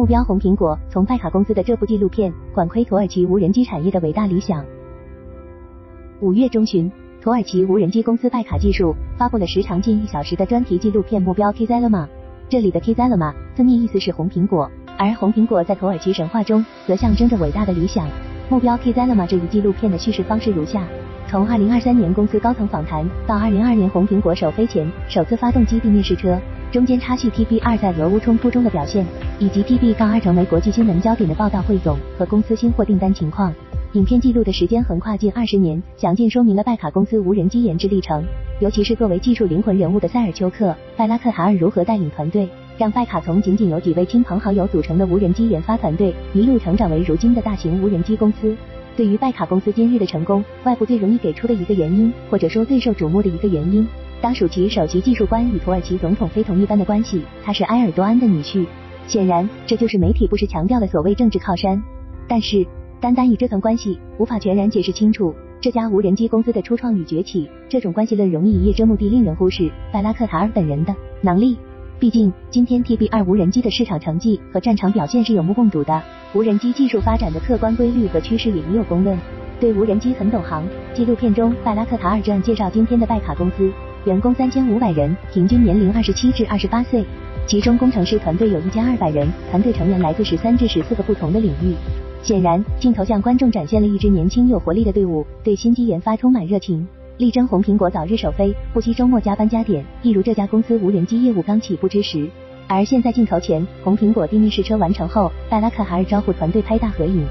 目标红苹果，从拜卡公司的这部纪录片管窥土耳其无人机产业的伟大理想。五月中旬，土耳其无人机公司拜卡技术发布了时长近一小时的专题纪录片《目标 Kizilama》。这里的 Kizilama 字面意思是红苹果，而红苹果在土耳其神话中则象征着伟大的理想。目标 Kizilama 这一纪录片的叙事方式如下：从2023年公司高层访谈到2022年红苹果首飞前首次发动机地面试车。中间插叙 TB 二在俄乌冲突中的表现，以及 TB 杠二成为国际新闻焦点的报道汇总和公司新货订单情况。影片记录的时间横跨近二十年，详尽说明了拜卡公司无人机研制历程，尤其是作为技术灵魂人物的塞尔丘克·拜拉克塔尔如何带领团队，让拜卡从仅仅由几位亲朋好友组成的无人机研发团队，一路成长为如今的大型无人机公司。对于拜卡公司今日的成功，外部最容易给出的一个原因，或者说最受瞩目的一个原因。当属其首席技术官与土耳其总统非同一般的关系，他是埃尔多安的女婿。显然，这就是媒体不时强调的所谓政治靠山。但是，单单以这层关系，无法全然解释清楚这家无人机公司的初创与崛起。这种关系论容易一叶遮目的，令人忽视拜拉克塔尔本人的能力。毕竟，今天 TB 二无人机的市场成绩和战场表现是有目共睹的。无人机技术发展的客观规律和趋势也已有公论。对无人机很懂行。纪录片中，拜拉克塔尔这样介绍今天的拜卡公司。员工三千五百人，平均年龄二十七至二十八岁，其中工程师团队有一千二百人，团队成员来自十三至十四个不同的领域。显然，镜头向观众展现了一支年轻有活力的队伍，对新机研发充满热情，力争红苹果早日首飞，不惜周末加班加点，一如这家公司无人机业务刚起步之时。而现在镜头前，红苹果地面试车完成后，拜拉克海尔招呼团队拍大合影。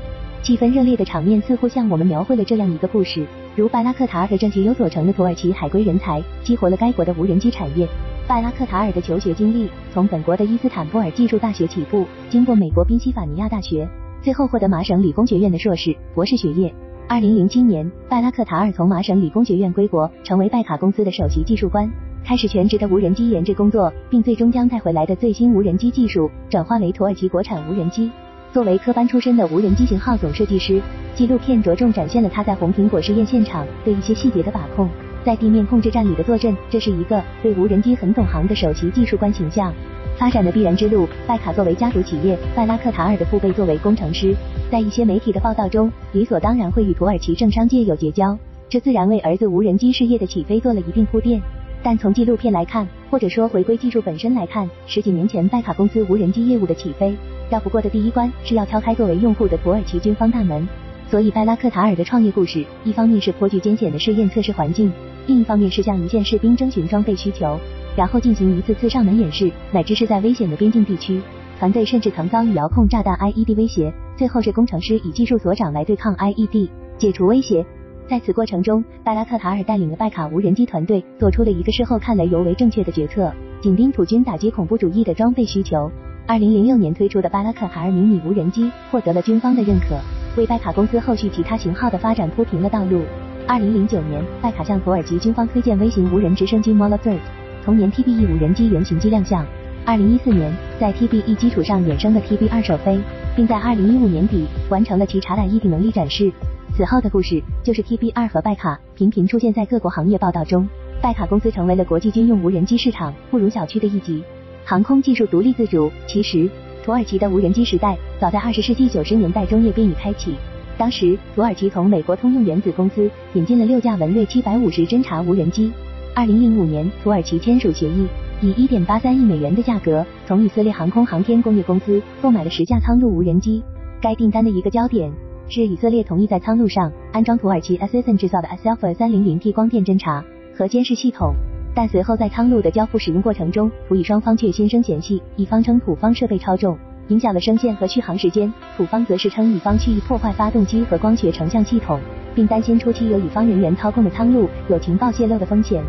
气氛热烈的场面似乎向我们描绘了这样一个故事：如拜拉克塔尔的这些有所成的土耳其海归人才，激活了该国的无人机产业。拜拉克塔尔的求学经历，从本国的伊斯坦布尔技术大学起步，经过美国宾夕法尼亚大学，最后获得麻省理工学院的硕士、博士学业。二零零七年，拜拉克塔尔从麻省理工学院归国，成为拜卡公司的首席技术官，开始全职的无人机研制工作，并最终将带回来的最新无人机技术转化为土耳其国产无人机。作为科班出身的无人机型号总设计师，纪录片着重展现了他在红苹果试验现场对一些细节的把控，在地面控制站里的坐镇。这是一个对无人机很懂行的首席技术官形象。发展的必然之路，拜卡作为家族企业，拜拉克塔尔的父辈作为工程师，在一些媒体的报道中，理所当然会与土耳其政商界有结交，这自然为儿子无人机事业的起飞做了一定铺垫。但从纪录片来看，或者说回归技术本身来看，十几年前拜卡公司无人机业务的起飞。绕不过的第一关是要敲开作为用户的土耳其军方大门，所以拜拉克塔尔的创业故事，一方面是颇具艰险的试验测试环境，另一方面是向一线士兵征询装备需求，然后进行一次次上门演示，乃至是在危险的边境地区，团队甚至曾遭遇遥控炸弹 IED 威胁，最后是工程师以技术所长来对抗 IED，解除威胁。在此过程中，拜拉克塔尔带领了拜卡无人机团队，做出了一个事后看来尤为正确的决策，紧盯土军打击恐怖主义的装备需求。二零零六年推出的巴拉克海尔迷你无人机获得了军方的认可，为拜卡公司后续其他型号的发展铺平了道路。二零零九年，拜卡向土耳其军方推荐微型无人直升机 m o l a t h i r d 同年 TB-E 无人机原型机亮相。二零一四年，在 TB-E 基础上衍生的 TB-2 首飞，并在二零一五年底完成了其查打一体能力展示。此后的故事就是 TB-2 和拜卡频频出现在各国行业报道中，拜卡公司成为了国际军用无人机市场不如小觑的一极。航空技术独立自主。其实，土耳其的无人机时代早在二十世纪九十年代中叶便已开启。当时，土耳其从美国通用原子公司引进了六架文锐七百五十侦察无人机。二零零五年，土耳其签署协议，以一点八三亿美元的价格从以色列航空航天工业公司购买了十架苍鹭无人机。该订单的一个焦点是以色列同意在苍鹭上安装土耳其 assisin 制造的 Aselfa 三零零 T 光电侦察和监视系统。但随后在苍鹭的交付使用过程中，土以双方却心生嫌隙，乙方称土方设备超重，影响了升线和续航时间；土方则是称乙方蓄意破坏发动机和光学成像系统，并担心初期由乙方人员操控的苍鹭有情报泄露的风险。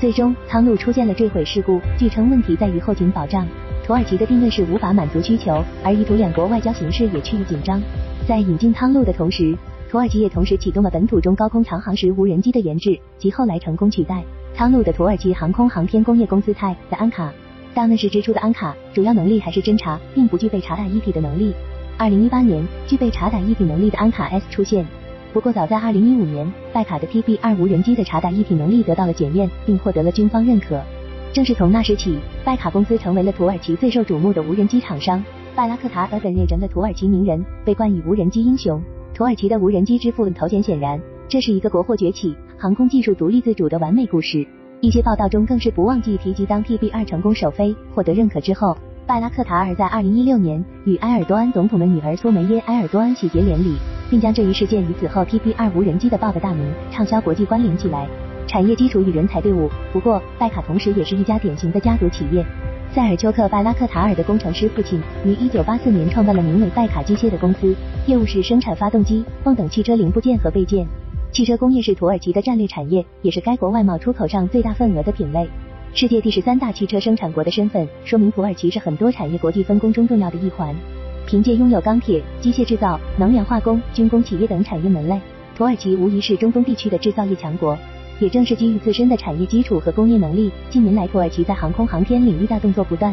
最终，苍鹭出现了坠毁事故，据称问题在于后勤保障。土耳其的定位是无法满足需求，而意图两国外交形势也趋于紧张。在引进苍鹭的同时，土耳其也同时启动了本土中高空长航时无人机的研制，及后来成功取代。苍鹭的土耳其航空航天工业公司泰的安卡，大那时之初的安卡主要能力还是侦察，并不具备察打一体的能力。二零一八年，具备察打一体能力的安卡 S 出现。不过早在二零一五年，拜卡的 TB 二无人机的察打一体能力得到了检验，并获得了军方认可。正是从那时起，拜卡公司成为了土耳其最受瞩目的无人机厂商。拜拉克塔尔等认证的土耳其名人被冠以无人机英雄。土耳其的无人机之父头衔显然，这是一个国货崛起、航空技术独立自主的完美故事。一些报道中更是不忘记提及，当 TB 二成功首飞获得认可之后，拜拉克塔尔在2016年与埃尔多安总统的女儿苏梅耶埃尔多安喜结连理，并将这一事件与此后 TB 二无人机的报的大名畅销国际关联起来。产业基础与人才队伍。不过，拜卡同时也是一家典型的家族企业。塞尔丘克·拜拉克塔尔的工程师父亲于1984年创办了名为拜卡机械的公司，业务是生产发动机、泵等汽车零部件和备件。汽车工业是土耳其的战略产业，也是该国外贸出口上最大份额的品类。世界第十三大汽车生产国的身份，说明土耳其是很多产业国际分工中重要的一环。凭借拥有钢铁、机械制造、能源化工、军工企业等产业门类，土耳其无疑是中东地区的制造业强国。也正是基于自身的产业基础和工业能力，近年来土耳其在航空航天领域大动作不断。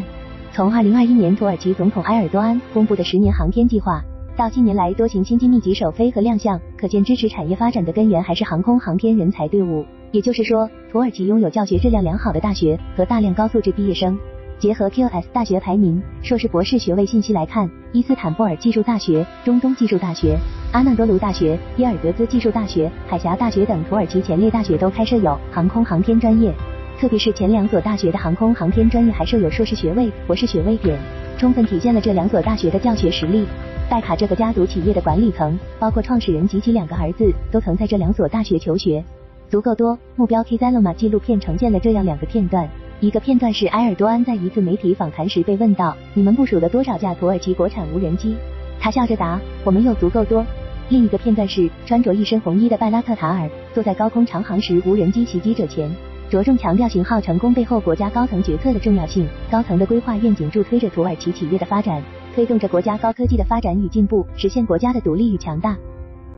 从二零二一年土耳其总统埃尔多安公布的十年航天计划，到近年来多型新机密集首飞和亮相，可见支持产业发展的根源还是航空航天人才队伍。也就是说，土耳其拥有教学质量良好的大学和大量高素质毕业生。结合 QS 大学排名、硕士博士学位信息来看，伊斯坦布尔技术大学、中东技术大学、阿纳多卢大学、耶尔德兹技术大学、海峡大学等土耳其前列大学都开设有航空航天专业，特别是前两所大学的航空航天专业还设有硕士学位、博士学位点，充分体现了这两所大学的教学实力。拜卡这个家族企业的管理层，包括创始人及其两个儿子，都曾在这两所大学求学。足够多，目标 K 三罗马纪录片呈现了这样两个片段。一个片段是埃尔多安在一次媒体访谈时被问到：“你们部署了多少架土耳其国产无人机？”他笑着答：“我们有足够多。”另一个片段是穿着一身红衣的拜拉克塔尔坐在高空长航时无人机袭击者前，着重强调型号成功背后国家高层决策的重要性。高层的规划愿景助推着土耳其企业的发展，推动着国家高科技的发展与进步，实现国家的独立与强大。